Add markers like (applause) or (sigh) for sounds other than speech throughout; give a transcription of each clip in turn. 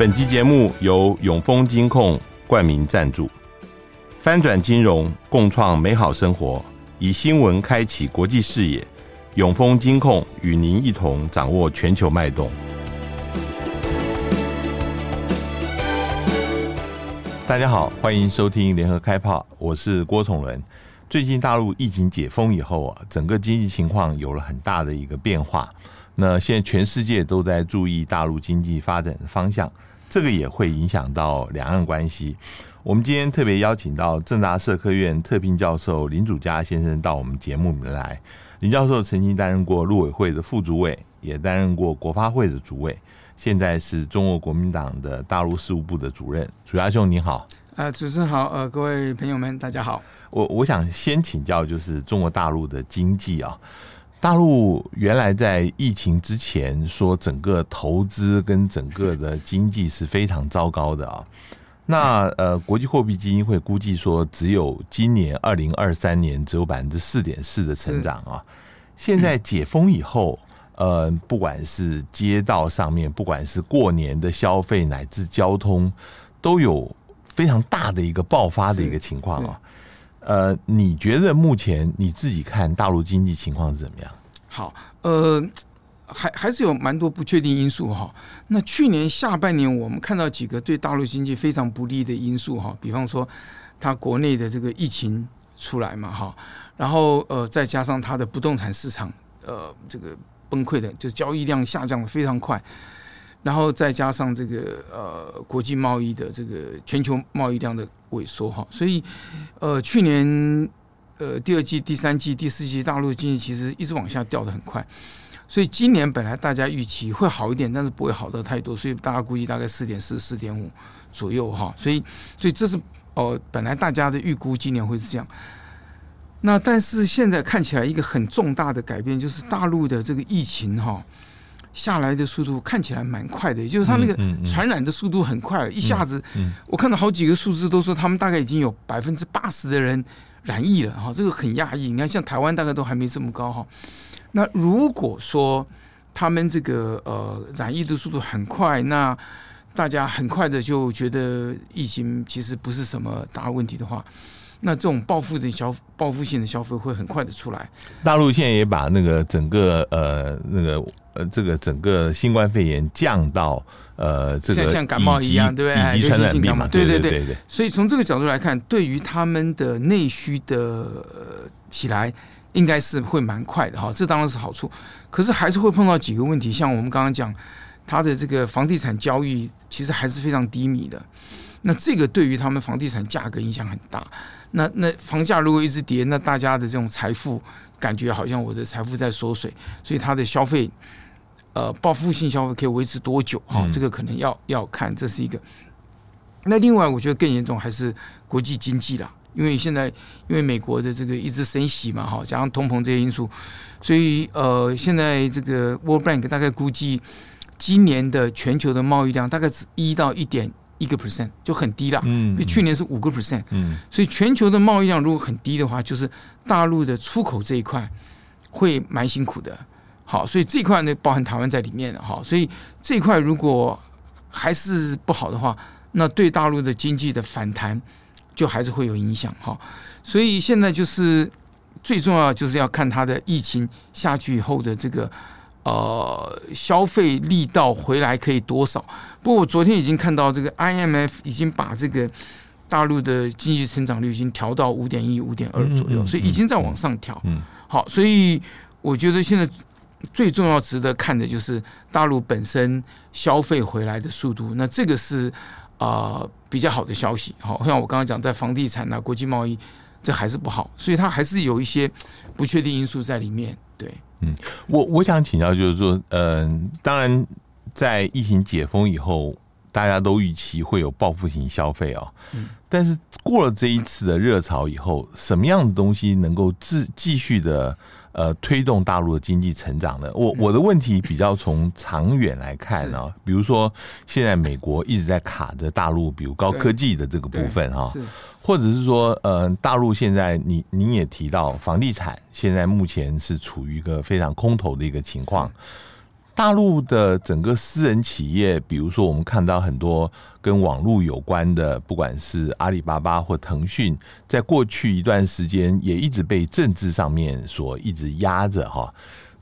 本期节目由永丰金控冠名赞助，翻转金融，共创美好生活，以新闻开启国际视野。永丰金控与您一同掌握全球脉动。大家好，欢迎收听联合开炮，我是郭崇伦。最近大陆疫情解封以后啊，整个经济情况有了很大的一个变化。那现在全世界都在注意大陆经济发展的方向。这个也会影响到两岸关系。我们今天特别邀请到正大社科院特聘教授林祖嘉先生到我们节目里面来。林教授曾经担任过陆委会的副主委，也担任过国发会的主委，现在是中国国民党的大陆事务部的主任。祖嘉兄，你好。呃，主持人好，呃，各位朋友们，大家好。我我想先请教，就是中国大陆的经济啊。大陆原来在疫情之前说整个投资跟整个的经济是非常糟糕的啊。那呃，国际货币基金会估计说，只有今年二零二三年只有百分之四点四的成长啊。现在解封以后，呃，不管是街道上面，不管是过年的消费乃至交通，都有非常大的一个爆发的一个情况啊。呃，你觉得目前你自己看大陆经济情况是怎么样？好，呃，还还是有蛮多不确定因素哈。那去年下半年我们看到几个对大陆经济非常不利的因素哈，比方说它国内的这个疫情出来嘛哈，然后呃再加上它的不动产市场呃这个崩溃的，就是交易量下降的非常快。然后再加上这个呃国际贸易的这个全球贸易量的萎缩哈，所以呃去年呃第二季、第三季、第四季大陆经济其实一直往下掉得很快，所以今年本来大家预期会好一点，但是不会好得太多，所以大家估计大概四点四、四点五左右哈，所以所以这是哦、本来大家的预估今年会是这样，那但是现在看起来一个很重大的改变就是大陆的这个疫情哈。下来的速度看起来蛮快的，也就是它那个传染的速度很快了，一下子，我看到好几个数字都说他们大概已经有百分之八十的人染疫了哈，这个很压抑。你看，像台湾大概都还没这么高哈。那如果说他们这个呃染疫的速度很快，那大家很快的就觉得疫情其实不是什么大问题的话。那这种报复的消报复性的消费会很快的出来。大陆现在也把那个整个呃那个呃这个整个新冠肺炎降到呃这个像感冒一样，对不对？乙级传染病嘛，对对对。所以从这个角度来看，对于他们的内需的起来，应该是会蛮快的哈。这当然是好处，可是还是会碰到几个问题，像我们刚刚讲，它的这个房地产交易其实还是非常低迷的。那这个对于他们房地产价格影响很大。那那房价如果一直跌，那大家的这种财富感觉好像我的财富在缩水，所以他的消费，呃，报复性消费可以维持多久？哈，这个可能要要看，这是一个。那另外，我觉得更严重还是国际经济啦，因为现在因为美国的这个一直升息嘛，哈，加上通膨这些因素，所以呃，现在这个 World Bank 大概估计今年的全球的贸易量大概是一到一点。一个 percent 就很低了，嗯，比去年是五个 percent，嗯，所以全球的贸易量如果很低的话，就是大陆的出口这一块会蛮辛苦的，好，所以这一块呢包含台湾在里面的哈，所以这一块如果还是不好的话，那对大陆的经济的反弹就还是会有影响哈，所以现在就是最重要就是要看它的疫情下去以后的这个。呃，消费力道回来可以多少？不过我昨天已经看到这个 IMF 已经把这个大陆的经济成长率已经调到五点一、五点二左右，所以已经在往上调。嗯，好，所以我觉得现在最重要、值得看的就是大陆本身消费回来的速度。那这个是啊、呃、比较好的消息。好，像我刚刚讲，在房地产啊、国际贸易，这还是不好，所以它还是有一些不确定因素在里面。对。嗯，我我想请教，就是说，嗯、呃，当然，在疫情解封以后，大家都预期会有报复性消费哦。嗯，但是过了这一次的热潮以后，什么样的东西能够继继续的呃推动大陆的经济成长呢？我我的问题比较从长远来看呢，比如说现在美国一直在卡着大陆，比如高科技的这个部分哈。或者是说，呃，大陆现在你您也提到房地产现在目前是处于一个非常空头的一个情况。大陆的整个私人企业，比如说我们看到很多跟网络有关的，不管是阿里巴巴或腾讯，在过去一段时间也一直被政治上面所一直压着哈。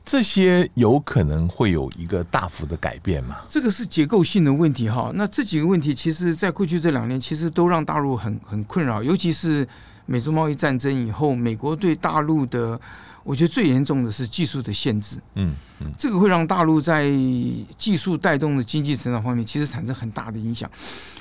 这些有可能会有一个大幅的改变吗？这个是结构性的问题哈。那这几个问题，其实在过去这两年，其实都让大陆很很困扰。尤其是美中贸易战争以后，美国对大陆的，我觉得最严重的是技术的限制。嗯嗯，这个会让大陆在技术带动的经济成长方面，其实产生很大的影响。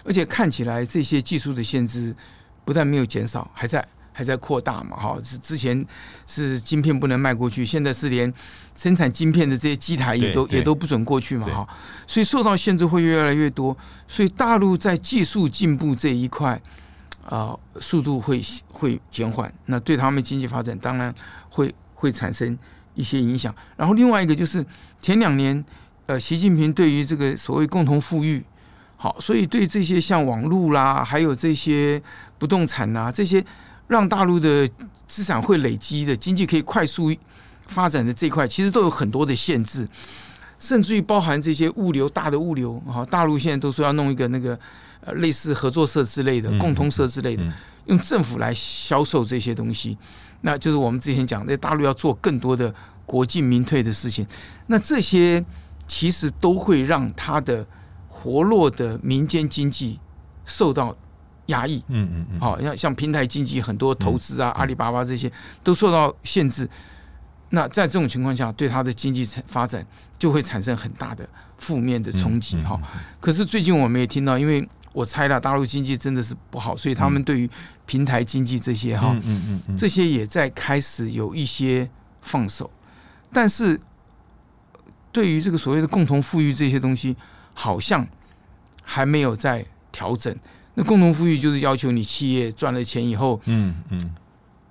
而且看起来这些技术的限制不但没有减少，还在。还在扩大嘛？哈，是之前是晶片不能卖过去，现在是连生产晶片的这些机台也都也都不准过去嘛？哈，所以受到限制会越来越多。所以大陆在技术进步这一块啊、呃，速度会会减缓，那对他们经济发展当然会会产生一些影响。然后另外一个就是前两年，呃，习近平对于这个所谓共同富裕，好，所以对这些像网络啦，还有这些不动产啦这些。让大陆的资产会累积的经济可以快速发展的这一块，其实都有很多的限制，甚至于包含这些物流大的物流好，大陆现在都说要弄一个那个呃类似合作社之类的共通社之类的，用政府来销售这些东西，那就是我们之前讲在大陆要做更多的国进民退的事情，那这些其实都会让它的活络的民间经济受到。压抑，嗯嗯嗯，好，像像平台经济很多投资啊，阿里巴巴这些都受到限制。那在这种情况下，对它的经济发展就会产生很大的负面的冲击哈。可是最近我们也听到，因为我猜了大陆经济真的是不好，所以他们对于平台经济这些哈，嗯嗯这些也在开始有一些放手。但是对于这个所谓的共同富裕这些东西，好像还没有在调整。那共同富裕就是要求你企业赚了钱以后，嗯嗯，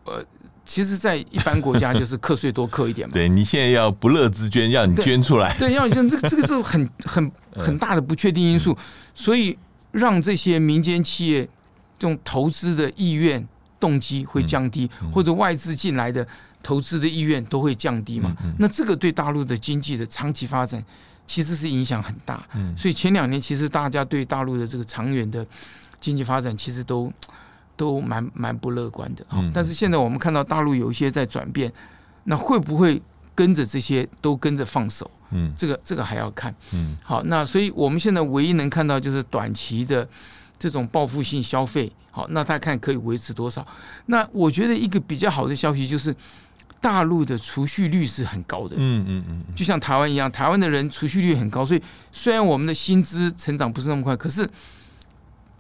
呃，其实，在一般国家就是课税多课一点嘛。(laughs) 对，你现在要不乐之捐，要你捐出来。对，要你捐，这个这个是很很很 (laughs) 大的不确定因素，所以让这些民间企业这种投资的意愿动机会降低，或者外资进来的投资的意愿都会降低嘛。那这个对大陆的经济的长期发展其实是影响很大。所以前两年其实大家对大陆的这个长远的。经济发展其实都 (tsk) 都蛮蛮不乐观的，但是现在我们看到大陆有一些在转变，那会不会跟着这些都跟着放手？嗯，这个这个还要看。嗯，好，那所以我们现在唯一能看到就是短期的这种报复性消费，好，那他看可以维持多少？那我觉得一个比较好的消息就是大陆的储蓄率是很高的。嗯嗯嗯，就像台湾一样，台湾的人储蓄率很高，所以虽然我们的薪资成长不是那么快，可是。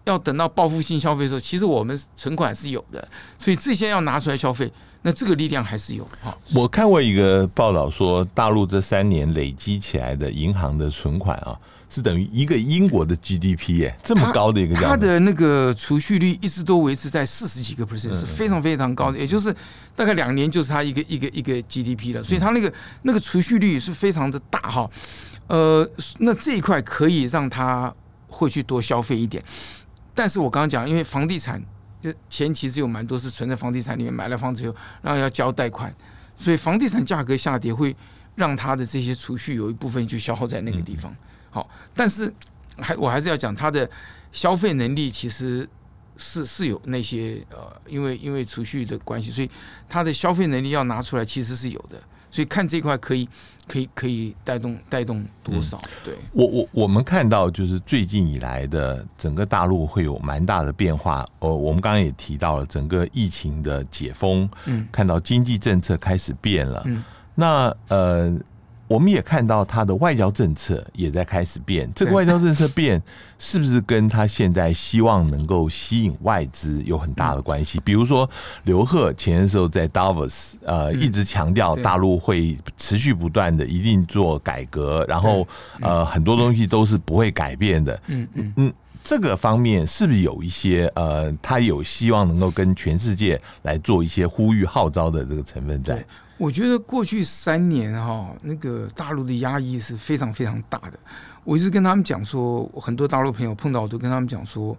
要等到报复性消费的时候，其实我们存款是有的，所以这些要拿出来消费，那这个力量还是有。我看过一个报道说，大陆这三年累积起来的银行的存款啊，是等于一个英国的 GDP 耶，这么高的一个。它的那个储蓄率一直都维持在四十几个 percent，是非常非常高的，也就是大概两年就是它一个一个一个 GDP 了，所以它那个那个储蓄率是非常的大哈。呃，那这一块可以让它会去多消费一点。但是我刚刚讲，因为房地产就钱其实有蛮多是存在房地产里面，买了房子以后，然后要交贷款，所以房地产价格下跌会让他的这些储蓄有一部分就消耗在那个地方。好，但是还我还是要讲，他的消费能力其实是是有那些呃，因为因为储蓄的关系，所以他的消费能力要拿出来其实是有的。所以看这块可以，可以，可以带动带动多少？对我我我们看到就是最近以来的整个大陆会有蛮大的变化。呃，我们刚刚也提到了整个疫情的解封，嗯，看到经济政策开始变了，嗯，那呃。我们也看到他的外交政策也在开始变，这个外交政策变是不是跟他现在希望能够吸引外资有很大的关系？比如说刘鹤前的时候在 Davos 呃一直强调大陆会持续不断的一定做改革，然后呃很多东西都是不会改变的。嗯嗯嗯，这个方面是不是有一些呃他有希望能够跟全世界来做一些呼吁号召的这个成分在？我觉得过去三年哈，那个大陆的压抑是非常非常大的。我一直跟他们讲说，很多大陆朋友碰到我都跟他们讲说，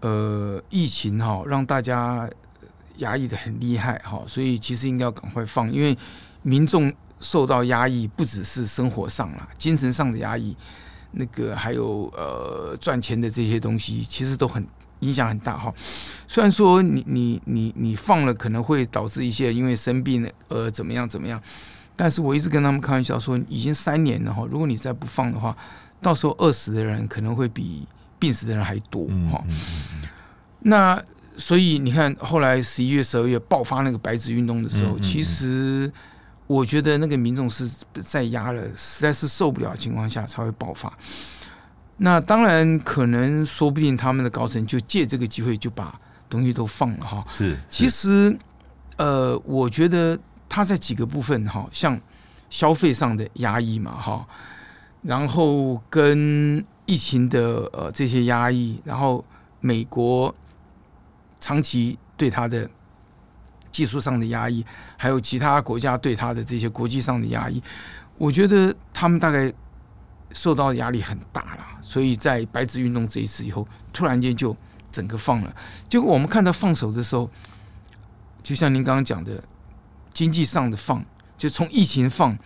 呃，疫情哈让大家压抑得很厉害哈，所以其实应该要赶快放，因为民众受到压抑，不只是生活上啦，精神上的压抑，那个还有呃赚钱的这些东西，其实都很影响很大哈。虽然说你你你你放了，可能会导致一些因为生病呃怎么样怎么样，但是我一直跟他们开玩笑说，已经三年了哈，如果你再不放的话，到时候饿死的人可能会比病死的人还多哈。那所以你看，后来十一月、十二月爆发那个白纸运动的时候，其实我觉得那个民众是在压了，实在是受不了的情况下才会爆发。那当然，可能说不定他们的高层就借这个机会就把东西都放了哈。是，其实呃，我觉得他在几个部分哈，像消费上的压抑嘛哈，然后跟疫情的呃这些压抑，然后美国。长期对他的技术上的压抑，还有其他国家对他的这些国际上的压抑，我觉得他们大概受到的压力很大了。所以在白纸运动这一次以后，突然间就整个放了。结果我们看到放手的时候，就像您刚刚讲的，经济上的放，就从疫情放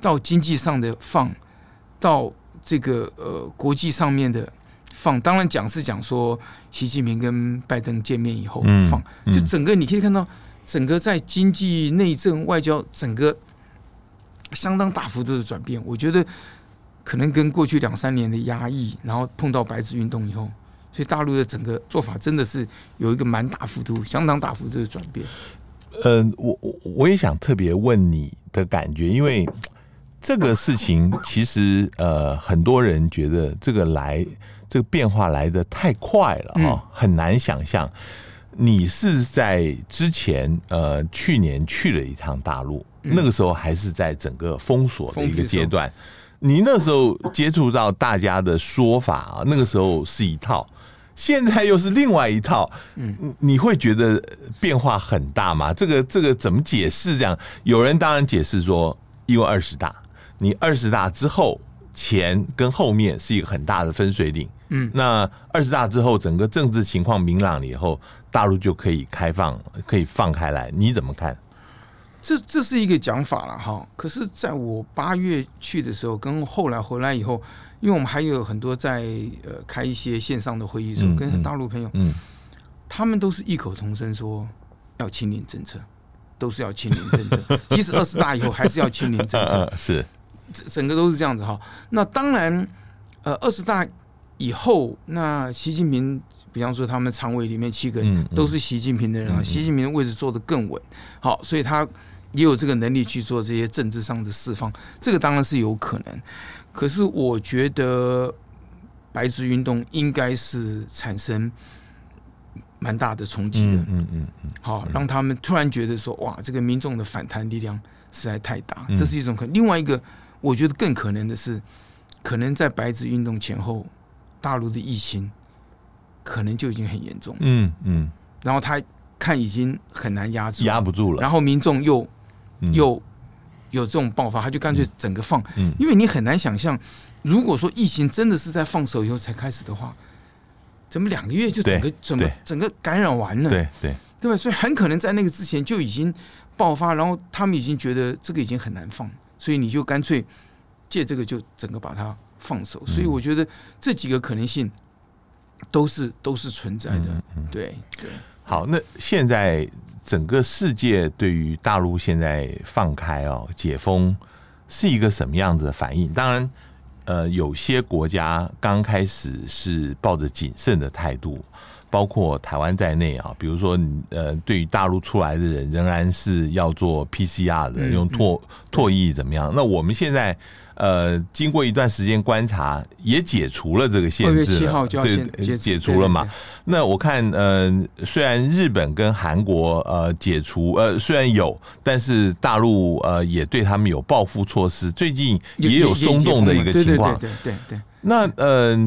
到经济上的放，到这个呃国际上面的。放当然讲是讲说，习近平跟拜登见面以后放，就整个你可以看到，整个在经济、内政、外交，整个相当大幅度的转变。我觉得可能跟过去两三年的压抑，然后碰到白纸运动以后，所以大陆的整个做法真的是有一个蛮大幅度、相当大幅度的转变。嗯，我我我也想特别问你的感觉，因为这个事情其实呃，很多人觉得这个来。这个变化来的太快了哈，很难想象。你是在之前呃去年去了一趟大陆，那个时候还是在整个封锁的一个阶段。你那时候接触到大家的说法啊，那个时候是一套，现在又是另外一套。嗯，你会觉得变化很大吗？这个这个怎么解释？这样有人当然解释说，因为二十大，你二十大之后前跟后面是一个很大的分水岭。嗯，那二十大之后，整个政治情况明朗了以后，大陆就可以开放，可以放开来。你怎么看？这这是一个讲法了哈。可是，在我八月去的时候，跟后来回来以后，因为我们还有很多在呃开一些线上的会议的时候，跟大陆朋友，嗯，他们都是异口同声说要清零政策，都是要清零政策。(laughs) 即使二十大以后，还是要清零政策。(laughs) 是，整整个都是这样子哈。那当然，呃，二十大。以后，那习近平，比方说他们常委里面七个人都是习近平的人啊，习近平的位置坐得更稳，好，所以他也有这个能力去做这些政治上的释放，这个当然是有可能。可是我觉得白纸运动应该是产生蛮大的冲击的，嗯嗯嗯，好，让他们突然觉得说，哇，这个民众的反弹力量实在太大，这是一种可能。另外一个，我觉得更可能的是，可能在白纸运动前后。大陆的疫情可能就已经很严重，嗯嗯，然后他看已经很难压制，压不住了，然后民众又又有这种爆发，他就干脆整个放，嗯，因为你很难想象，如果说疫情真的是在放手以后才开始的话，怎么两个月就整个怎么整个感染完了，对对。对吧？所以很可能在那个之前就已经爆发，然后他们已经觉得这个已经很难放，所以你就干脆借这个就整个把它。放手，所以我觉得这几个可能性都是都是存在的。对对。好，那现在整个世界对于大陆现在放开哦解封是一个什么样子的反应？当然，呃，有些国家刚开始是抱着谨慎的态度，包括台湾在内啊。比如说，呃，对于大陆出来的人，仍然是要做 PCR 的，用唾唾液怎么样？那我们现在。呃，经过一段时间观察，也解除了这个限制了，对，解除了嘛。那我看，呃，虽然日本跟韩国呃解除，呃虽然有，但是大陆呃也对他们有报复措施，最近也有松动的一个情况。对对对。那呃，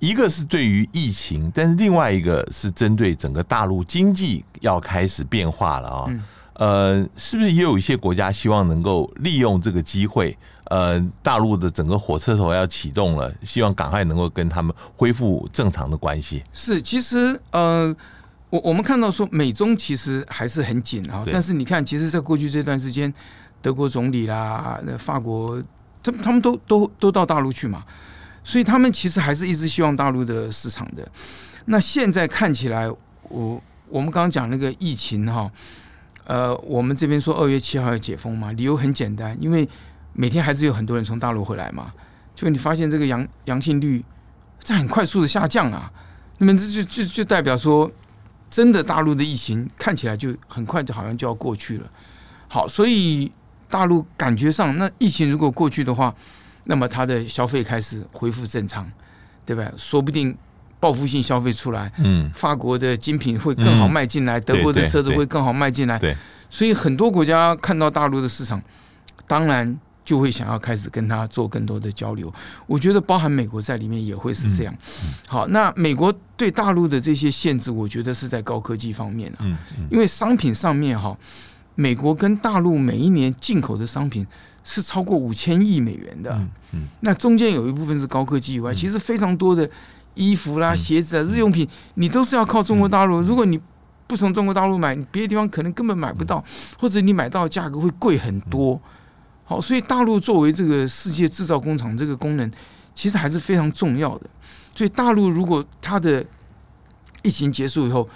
一个是对于疫情，但是另外一个是针对整个大陆经济要开始变化了啊。呃，是不是也有一些国家希望能够利用这个机会？呃，大陆的整个火车头要启动了，希望赶快能够跟他们恢复正常的关系。是，其实呃，我我们看到说美中其实还是很紧啊，但是你看，其实，在过去这段时间，德国总理啦，那法国，他他们都都都到大陆去嘛，所以他们其实还是一直希望大陆的市场的。那现在看起来，我我们刚刚讲那个疫情哈，呃，我们这边说二月七号要解封嘛，理由很简单，因为每天还是有很多人从大陆回来嘛，就你发现这个阳阳性率在很快速的下降啊，那么这就就就代表说。真的，大陆的疫情看起来就很快就好像就要过去了。好，所以大陆感觉上，那疫情如果过去的话，那么它的消费开始恢复正常，对吧？说不定报复性消费出来，嗯，法国的精品会更好卖进来，德国的车子会更好卖进来。对，所以很多国家看到大陆的市场，当然。就会想要开始跟他做更多的交流，我觉得包含美国在里面也会是这样。好，那美国对大陆的这些限制，我觉得是在高科技方面啊，因为商品上面哈，美国跟大陆每一年进口的商品是超过五千亿美元的，那中间有一部分是高科技以外，其实非常多的衣服啦、鞋子啊、日用品，你都是要靠中国大陆。如果你不从中国大陆买，你别的地方可能根本买不到，或者你买到的价格会贵很多。好，所以大陆作为这个世界制造工厂，这个功能其实还是非常重要的。所以大陆如果它的疫情结束以后，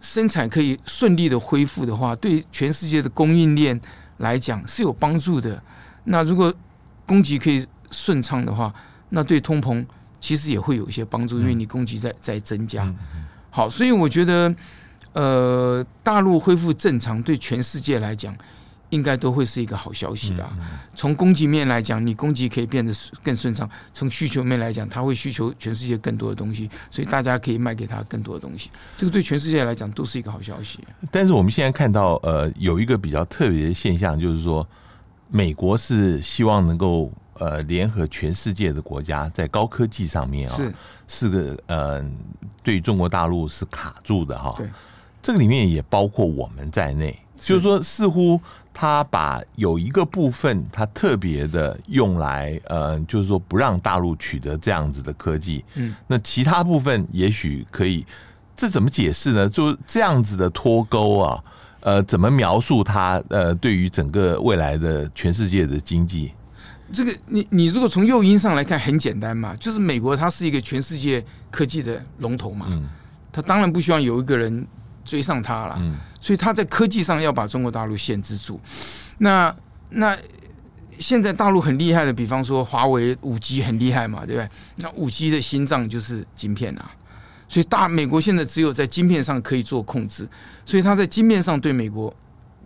生产可以顺利的恢复的话，对全世界的供应链来讲是有帮助的。那如果供给可以顺畅的话，那对通膨其实也会有一些帮助，因为你供给在在增加。好，所以我觉得，呃，大陆恢复正常对全世界来讲。应该都会是一个好消息啦。从供给面来讲，你供给可以变得更顺畅；从需求面来讲，它会需求全世界更多的东西，所以大家可以卖给他更多的东西。这个对全世界来讲都是一个好消息。但是我们现在看到，呃，有一个比较特别的现象，就是说，美国是希望能够呃联合全世界的国家在高科技上面啊，是是个呃对中国大陆是卡住的哈。对，这个里面也包括我们在内，就是说似乎。他把有一个部分，他特别的用来，呃，就是说不让大陆取得这样子的科技。嗯，那其他部分也许可以，这怎么解释呢？就这样子的脱钩啊，呃，怎么描述它？呃，对于整个未来的全世界的经济，这个你你如果从诱因上来看，很简单嘛，就是美国它是一个全世界科技的龙头嘛，嗯，他当然不希望有一个人。追上他了，所以他在科技上要把中国大陆限制住。那那现在大陆很厉害的，比方说华为五 G 很厉害嘛，对不对？那五 G 的心脏就是晶片啊，所以大美国现在只有在晶片上可以做控制，所以他在晶片上对美国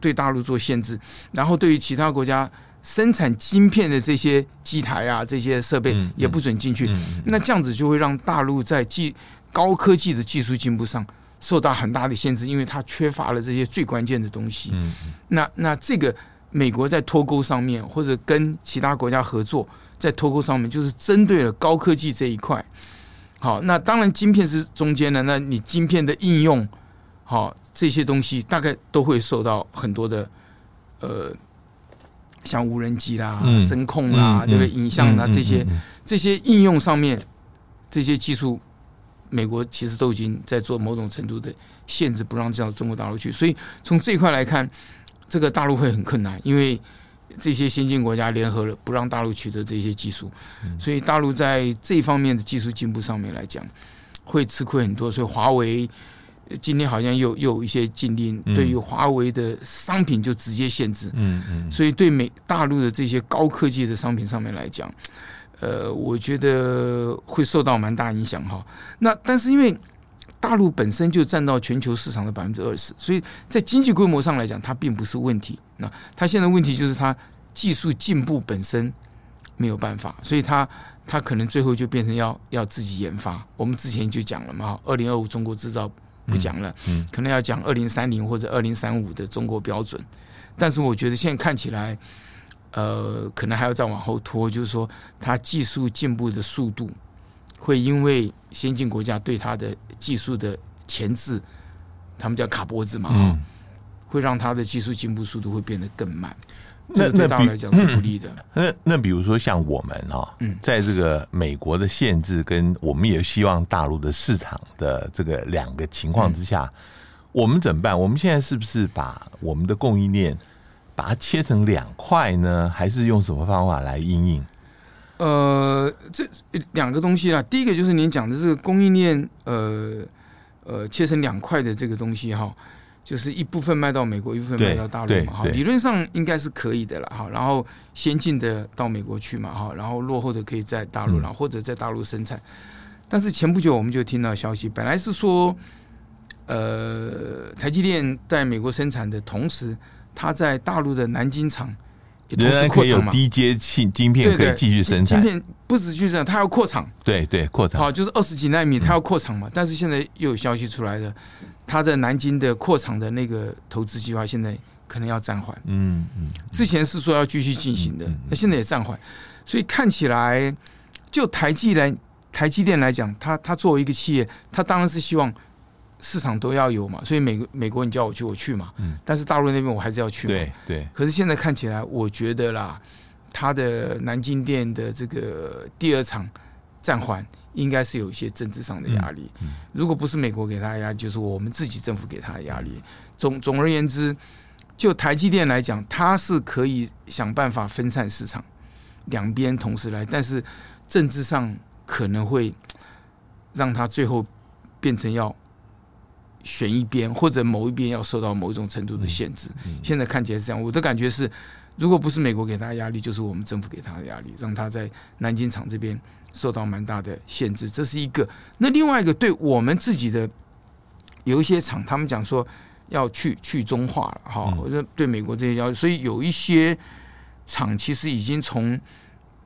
对大陆做限制，然后对于其他国家生产晶片的这些机台啊这些设备也不准进去。那这样子就会让大陆在技高科技的技术进步上。受到很大的限制，因为它缺乏了这些最关键的东西。嗯，那那这个美国在脱钩上面，或者跟其他国家合作在脱钩上面，就是针对了高科技这一块。好，那当然晶片是中间的，那你晶片的应用，好这些东西大概都会受到很多的呃，像无人机啦、嗯、声控啦、对不对？影像啦这些这些应用上面这些技术。美国其实都已经在做某种程度的限制，不让这样中国大陆去。所以从这一块来看，这个大陆会很困难，因为这些先进国家联合了，不让大陆取得这些技术。所以大陆在这方面的技术进步上面来讲，会吃亏很多。所以华为今天好像又又有一些禁令，对于华为的商品就直接限制。嗯嗯。所以对美大陆的这些高科技的商品上面来讲。呃，我觉得会受到蛮大影响哈。那但是因为大陆本身就占到全球市场的百分之二十，所以在经济规模上来讲，它并不是问题。那它现在问题就是它技术进步本身没有办法，所以它它可能最后就变成要要自己研发。我们之前就讲了嘛，二零二五中国制造不讲了，嗯，可能要讲二零三零或者二零三五的中国标准。但是我觉得现在看起来。呃，可能还要再往后拖，就是说，它技术进步的速度会因为先进国家对它的技术的前置，他们叫卡脖子嘛，嗯，会让它的技术进步速度会变得更慢。那对大陆来讲是不利的。那那，那比如说像我们啊，嗯，在这个美国的限制跟我们也希望大陆的市场的这个两个情况之下，嗯，我们怎么办？我们现在是不是把我们的供应链？把它切成两块呢，还是用什么方法来应应？呃，这两个东西啦，第一个就是您讲的这个供应链，呃呃，切成两块的这个东西哈，就是一部分卖到美国，一部分卖到大陆嘛哈，理论上应该是可以的了哈。然后先进的到美国去嘛哈，然后落后的可以在大陆，然后或者在大陆生产。但是前不久我们就听到消息，本来是说，呃，台积电在美国生产的同时，它在大陆的南京厂。仍然可以有低阶芯晶片可以继续生产，晶片不止继续生产，它要扩厂。对对，扩厂。好，就是二十几纳米，它要扩厂嘛。但是现在又有消息出来了，它在南京的扩厂的那个投资计划现在可能要暂缓。嗯嗯。之前是说要继续进行的，那现在也暂缓。所以看起来，就台积来台积电来讲，它它作为一个企业，它当然是希望。市场都要有嘛，所以美国美国你叫我去我去嘛，嗯，但是大陆那边我还是要去嘛，对对。可是现在看起来，我觉得啦，他的南京店的这个第二场暂缓，应该是有一些政治上的压力。如果不是美国给他压力，就是我们自己政府给他的压力。总总而言之，就台积电来讲，它是可以想办法分散市场，两边同时来，但是政治上可能会让他最后变成要。选一边，或者某一边要受到某一种程度的限制。现在看起来是这样，我的感觉是，如果不是美国给他压力，就是我们政府给他的压力，让他在南京厂这边受到蛮大的限制。这是一个。那另外一个，对我们自己的有一些厂，他们讲说要去去中化了哈，或者对美国这些要求，所以有一些厂其实已经从。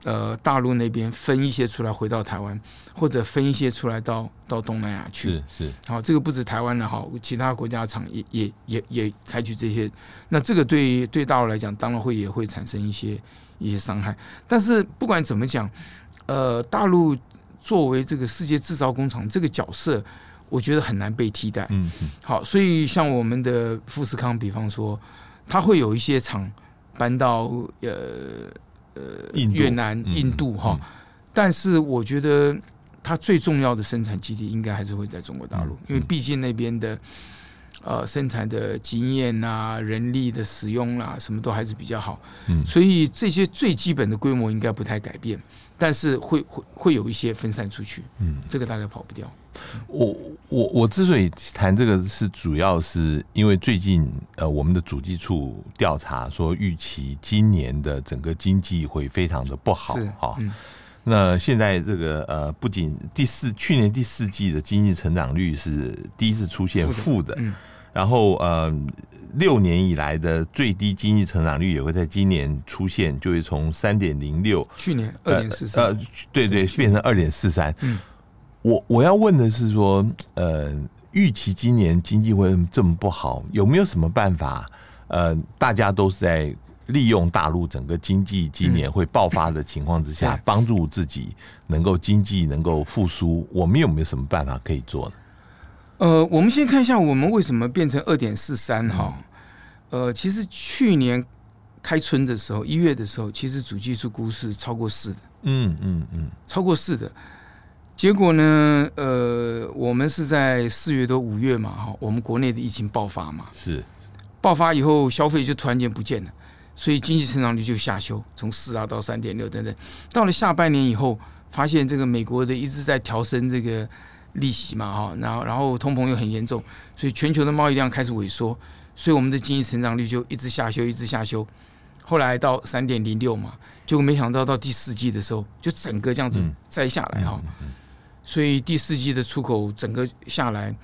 呃，大陆那边分一些出来回到台湾，或者分一些出来到到东南亚去。是是，好，这个不止台湾的哈，其他国家厂也也也也采取这些。那这个对对大陆来讲，当然会也会产生一些一些伤害。但是不管怎么讲，呃，大陆作为这个世界制造工厂这个角色，我觉得很难被替代。嗯嗯。好，所以像我们的富士康，比方说，它会有一些厂搬到呃。呃，越南、印度哈，但是我觉得它最重要的生产基地应该还是会在中国大陆，嗯、因为毕竟那边的呃生产的经验啊、人力的使用啦、啊，什么都还是比较好，嗯，所以这些最基本的规模应该不太改变，但是会会会有一些分散出去，嗯，这个大概跑不掉。我我我之所以谈这个，是主要是因为最近呃，我们的主计处调查说，预期今年的整个经济会非常的不好哈。嗯、那现在这个呃，不仅第四去年第四季的经济成长率是第一次出现负的，嗯、然后呃，六年以来的最低经济成长率也会在今年出现，就会从三点零六，去年二点四三，呃，对对，变成二点四三，嗯。我我要问的是说，呃，预期今年经济会这么不好，有没有什么办法？呃，大家都是在利用大陆整个经济今年会爆发的情况之下，帮助自己能够经济能够复苏。我们有没有什么办法可以做呢？呃，我们先看一下我们为什么变成二点四三哈。呃，其实去年开春的时候，一月的时候，其实主技术估是超过四的。嗯嗯嗯，超过四的。结果呢？呃，我们是在四月多五月嘛，哈，我们国内的疫情爆发嘛，是爆发以后，消费就突然间不见了，所以经济成长率就下修，从四啊到三点六等等。到了下半年以后，发现这个美国的一直在调升这个利息嘛，哈，然后然后通膨又很严重，所以全球的贸易量开始萎缩，所以我们的经济成长率就一直下修，一直下修。后来到三点零六嘛，结果没想到到第四季的时候，就整个这样子摘下来哈。嗯嗯嗯所以第四季的出口整个下来，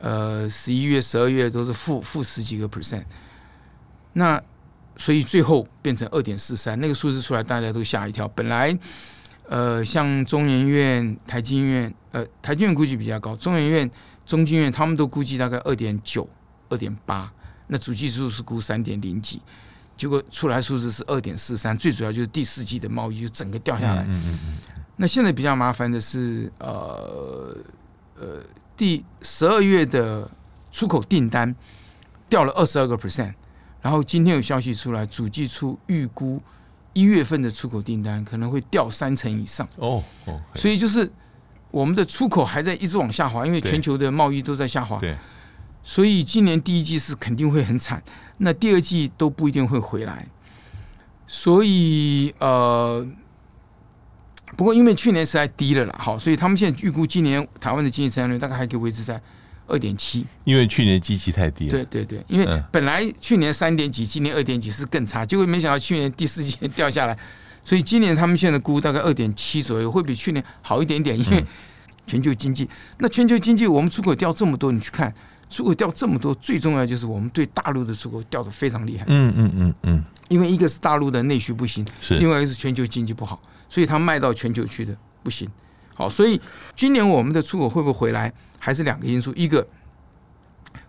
呃，十一月、十二月都是负负十几个 percent。那所以最后变成二点四三，那个数字出来大家都吓一跳。本来呃，像中研院、台经院，呃，台经院估计比较高，中研院、中经院他们都估计大概二点九、二点八。那主计处是估三点零几，结果出来数字是二点四三。最主要就是第四季的贸易就整个掉下来。嗯嗯嗯。那现在比较麻烦的是，呃呃，第十二月的出口订单掉了二十二个 percent，然后今天有消息出来，主计处预估一月份的出口订单可能会掉三成以上。哦哦，所以就是我们的出口还在一直往下滑，因为全球的贸易都在下滑。对，所以今年第一季是肯定会很惨，那第二季都不一定会回来。所以呃，不过因为去年实在低了啦，好，所以他们现在预估今年台湾的经济增长率大概还可以维持在二点七。因为去年基期太低了。对对对，因为本来去年三点几，今年二点几是更差，结果没想到去年第四季 (laughs) 掉下来，所以今年他们现在估大概二点七左右，会比去年好一点点。因为全球经济，那全球经济我们出口掉这么多，你去看。出口掉这么多，最重要就是我们对大陆的出口掉的非常厉害。嗯嗯嗯嗯，因为一个是大陆的内需不行，是另外一个是全球经济不好，所以它卖到全球去的不行。好，所以今年我们的出口会不会回来，还是两个因素，一个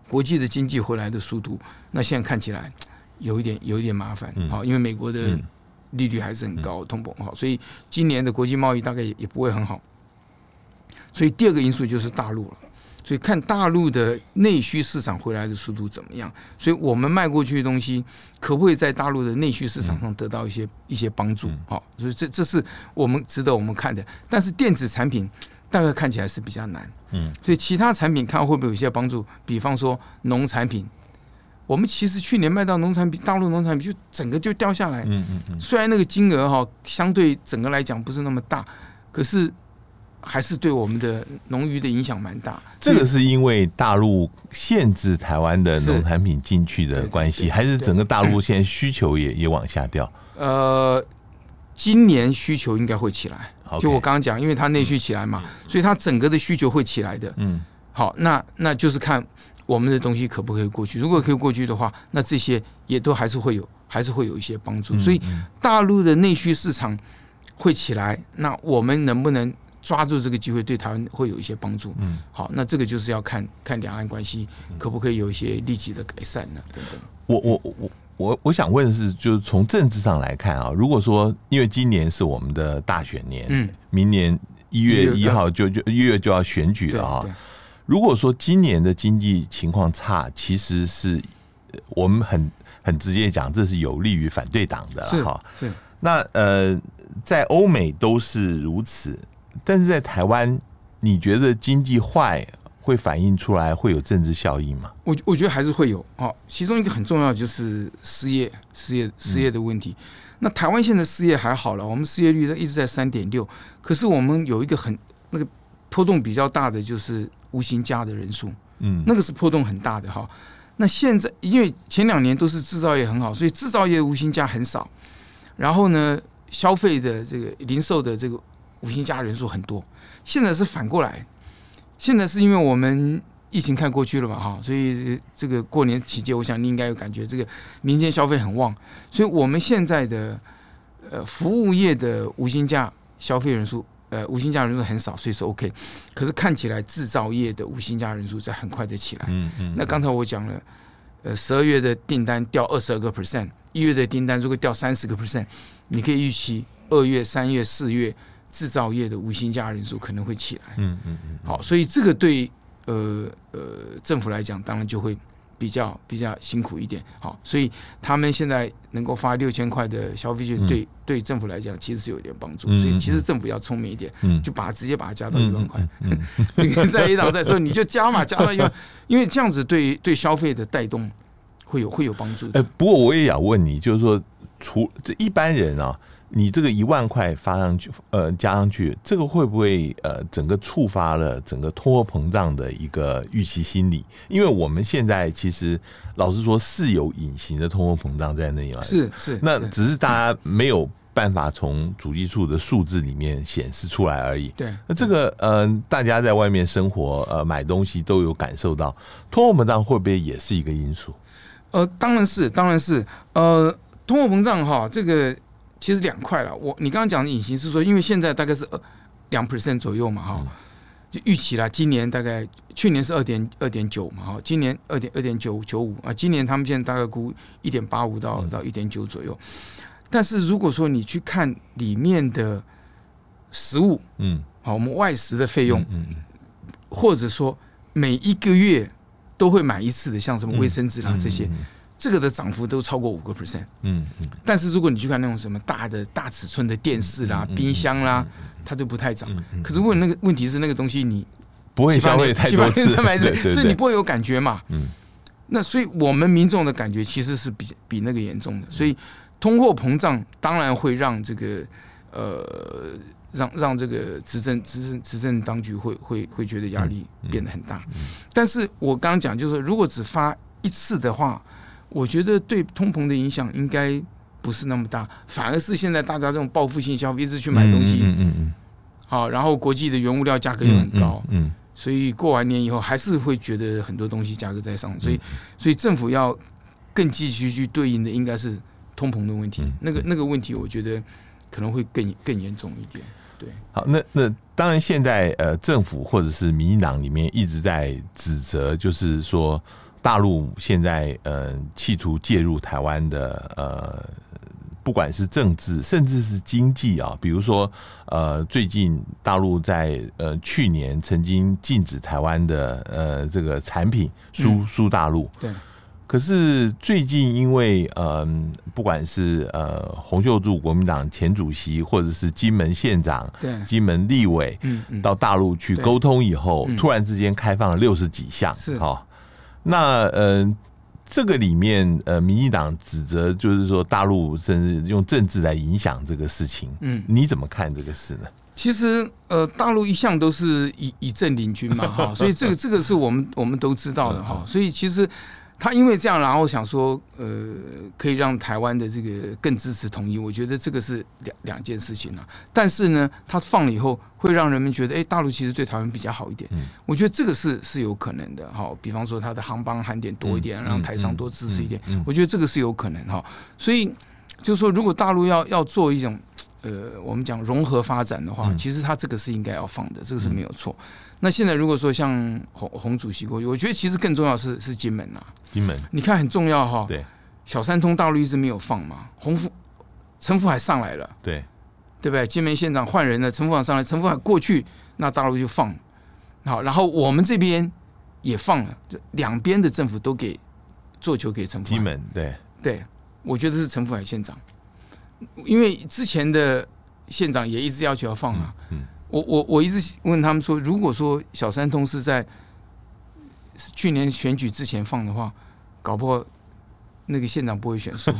国际的经济回来的速度，那现在看起来有一点有一点麻烦。好，因为美国的利率还是很高，通膨好，所以今年的国际贸易大概也也不会很好。所以第二个因素就是大陆了。所以看大陆的内需市场回来的速度怎么样？所以我们卖过去的东西可不可以在大陆的内需市场上得到一些一些帮助？好，所以这这是我们值得我们看的。但是电子产品大概看起来是比较难。嗯，所以其他产品看会不会有一些帮助？比方说农产品，我们其实去年卖到农产品，大陆农产品就整个就掉下来。嗯嗯嗯。虽然那个金额哈相对整个来讲不是那么大，可是。还是对我们的农渔的影响蛮大。这个是因为大陆限制台湾的农产品进去的关系，还是整个大陆现在需求也也往下掉？呃，今年需求应该会起来。就我刚刚讲，因为它内需起来嘛，所以它整个的需求会起来的。嗯，好，那那就是看我们的东西可不可以过去。如果可以过去的话，那这些也都还是会有，还是会有一些帮助。所以大陆的内需市场会起来，那我们能不能？抓住这个机会，对台湾会有一些帮助。嗯，好，那这个就是要看看两岸关系可不可以有一些立即的改善呢？等等。我我我我我想问的是，就是从政治上来看啊，如果说因为今年是我们的大选年，嗯，明年一月一号就就一月就要选举了啊。如果说今年的经济情况差，其实是我们很很直接讲，这是有利于反对党的哈。是。那呃，在欧美都是如此。但是在台湾，你觉得经济坏会反映出来会有政治效应吗？我我觉得还是会有哦。其中一个很重要的就是失业、失业、失业的问题。嗯、那台湾现在失业还好了，我们失业率一直在三点六。可是我们有一个很那个波动比较大的就是无薪假的人数，嗯，那个是波动很大的哈。那现在因为前两年都是制造业很好，所以制造业无薪假很少。然后呢，消费的这个零售的这个。无薪假人数很多，现在是反过来，现在是因为我们疫情看过去了嘛，哈，所以这个过年期间，我想你应该有感觉，这个民间消费很旺，所以我们现在的呃服务业的无薪价消费人数，呃无薪加人数很少，所以是 OK，可是看起来制造业的五星加人数在很快的起来，嗯嗯，那刚才我讲了，呃十二月的订单掉二十二个 percent，一月的订单如果掉三十个 percent，你可以预期二月、三月、四月。制造业的无薪假人数可能会起来，嗯嗯嗯，好，所以这个对呃呃政府来讲，当然就会比较比较辛苦一点，好，所以他们现在能够发六千块的消费券，对对政府来讲其实是有点帮助，所以其实政府要聪明一点，就把它直接把它加到一万块，(laughs) 这个在一档再说，你就加嘛，加到一万，因为这样子对对消费的带动会有会有帮助。哎，不过我也要问你，就是说，除这一般人啊。你这个一万块发上去，呃，加上去，这个会不会呃，整个触发了整个通货膨胀的一个预期心理？因为我们现在其实老实说是有隐形的通货膨胀在那里嘛，是是，那只是大家没有办法从主计处的数字里面显示出来而已。对，那这个呃，大家在外面生活呃买东西都有感受到，通货膨胀会不会也是一个因素？呃，当然是，当然是，呃，通货膨胀哈，这个。其实两块了，我你刚刚讲的隐形是说，因为现在大概是二两 percent 左右嘛，哈，就预期啦，今年大概去年是二点二点九嘛，哈，今年二点二点九九五啊，今年他们现在大概估一点八五到到一点九左右。但是如果说你去看里面的食物，嗯，好，我们外食的费用，嗯，或者说每一个月都会买一次的，像什么卫生纸啦这些。这个的涨幅都超过五个 percent，嗯，但是如果你去看那种什么大的大尺寸的电视啦、冰箱啦，它就不太涨。可是问那个问题是那个东西你不会消费太多次，(laughs) (laughs) 所以你不会有感觉嘛。嗯，那所以我们民众的感觉其实是比比那个严重的，所以通货膨胀当然会让这个呃让让这个执政执政执政当局会会会觉得压力变得很大。但是我刚刚讲就是说，如果只发一次的话，我觉得对通膨的影响应该不是那么大，反而是现在大家这种报复性消费一直去买东西，嗯嗯嗯，好，然后国际的原物料价格又很高，嗯，所以过完年以后还是会觉得很多东西价格在上，所以所以政府要更继续去对应的应该是通膨的问题，那个那个问题我觉得可能会更更严重一点。对，好，那那当然现在呃政府或者是民进党里面一直在指责，就是说。大陆现在呃企图介入台湾的呃，不管是政治甚至是经济啊，比如说呃最近大陆在呃去年曾经禁止台湾的呃这个产品输输大陆，对。可是最近因为呃不管是呃洪秀柱国民党前主席或者是金门县长、对。金门立委到大陆去沟通以后，突然之间开放了六十几项，是。哈。那呃，这个里面呃，民进党指责就是说大陆甚至用政治来影响这个事情，嗯，你怎么看这个事呢？其实呃，大陆一向都是以以政领军嘛，哈，所以这个这个是我们我们都知道的哈，所以其实。他因为这样，然后想说，呃，可以让台湾的这个更支持统一，我觉得这个是两两件事情了。但是呢，他放了以后，会让人们觉得，哎，大陆其实对台湾比较好一点。我觉得这个是是有可能的，哈。比方说，他的航班航点多一点，让台商多支持一点，我觉得这个是有可能哈。所以，就是说，如果大陆要要做一种，呃，我们讲融合发展的话，其实他这个是应该要放的，这个是没有错。那现在如果说像洪洪主席过去，我觉得其实更重要是是金门呐、啊，金门，你看很重要哈。对，小三通大陆一直没有放嘛，洪福陈福海上来了，对，对不对？金门县长换人了，陈福海上来，陈福海过去，那大陆就放，好，然后我们这边也放了，就两边的政府都给做球给陈福海。金门，对，对，我觉得是陈福海县长，因为之前的县长也一直要求要放啊，嗯。嗯我我我一直问他们说，如果说小三通是在去年选举之前放的话，搞不好那个县长不会选输。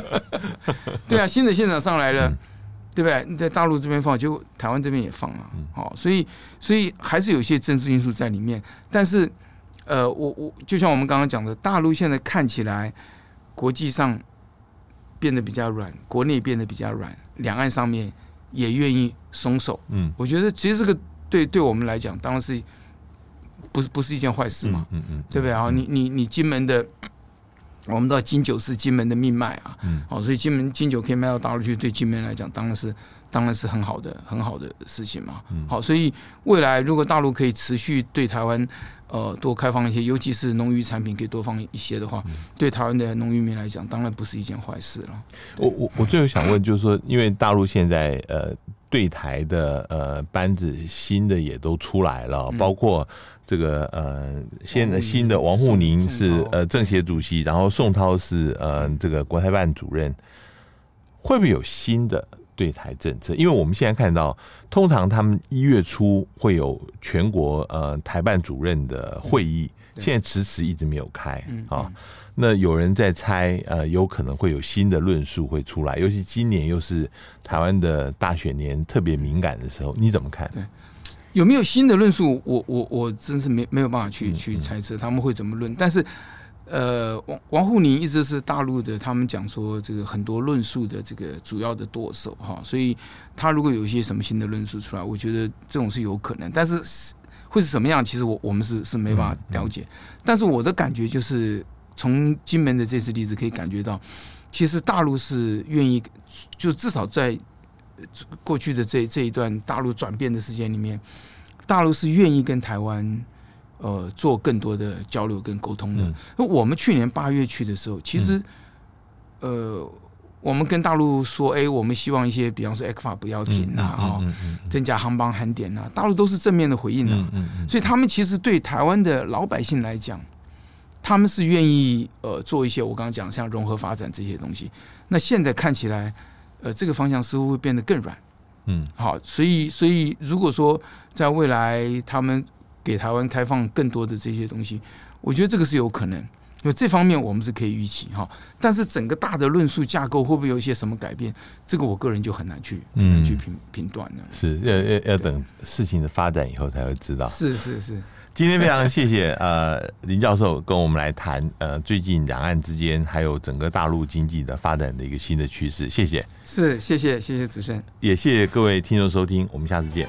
(laughs) 对啊，新的县长上来了，对不对？你在大陆这边放，结果台湾这边也放了，好，所以所以还是有些政治因素在里面。但是，呃，我我就像我们刚刚讲的，大陆现在看起来国际上变得比较软，国内变得比较软，两岸上面。也愿意松手，嗯，我觉得其实这个对对我们来讲，当然是不是不是一件坏事嘛，嗯嗯，对不对？啊？你你你金门的，我们知道金九是金门的命脉啊，嗯，哦，所以金门金九可以卖到大陆去，对金门来讲，当然是当然是很好的很好的事情嘛，嗯，好，所以未来如果大陆可以持续对台湾。呃，多开放一些，尤其是农渔产品可以多放一些的话，嗯、对台湾的农渔民来讲，当然不是一件坏事了。我我我最后想问，就是说，因为大陆现在呃对台的呃班子新的也都出来了，嗯、包括这个呃现在新的王沪宁是呃政协主席，然后宋涛是呃这个国台办主任，会不会有新的？对台政策，因为我们现在看到，通常他们一月初会有全国呃台办主任的会议，现在迟迟一直没有开啊。那有人在猜，呃，有可能会有新的论述会出来，尤其今年又是台湾的大选年，特别敏感的时候，你怎么看？对，有没有新的论述？我我我真是没没有办法去去猜测他们会怎么论，但是。呃，王王沪宁一直是大陆的，他们讲说这个很多论述的这个主要的舵手哈，所以他如果有一些什么新的论述出来，我觉得这种是有可能，但是会是什么样，其实我我们是是没法了解。但是我的感觉就是，从金门的这次例子可以感觉到，其实大陆是愿意，就至少在过去的这这一段大陆转变的时间里面，大陆是愿意跟台湾。呃，做更多的交流跟沟通的。那、嗯、我们去年八月去的时候，其实，嗯、呃，我们跟大陆说，哎，我们希望一些，比方说 ECFA 不要停啊，哈、嗯，嗯嗯嗯、增加航班航点啊，大陆都是正面的回应的、啊。所以他们其实对台湾的老百姓来讲，他们是愿意呃做一些我刚刚讲像融合发展这些东西。那现在看起来，呃，这个方向似乎会变得更软。嗯，好，所以所以如果说在未来他们给台湾开放更多的这些东西，我觉得这个是有可能。因为这方面我们是可以预期哈，但是整个大的论述架构会不会有一些什么改变？这个我个人就很难去很难去评评断了。是要要要等事情的发展以后才会知道。是是是。今天非常谢谢 (laughs) 呃林教授跟我们来谈呃最近两岸之间还有整个大陆经济的发展的一个新的趋势。谢谢。是谢谢谢谢主持人，也谢谢各位听众收听，我们下次见。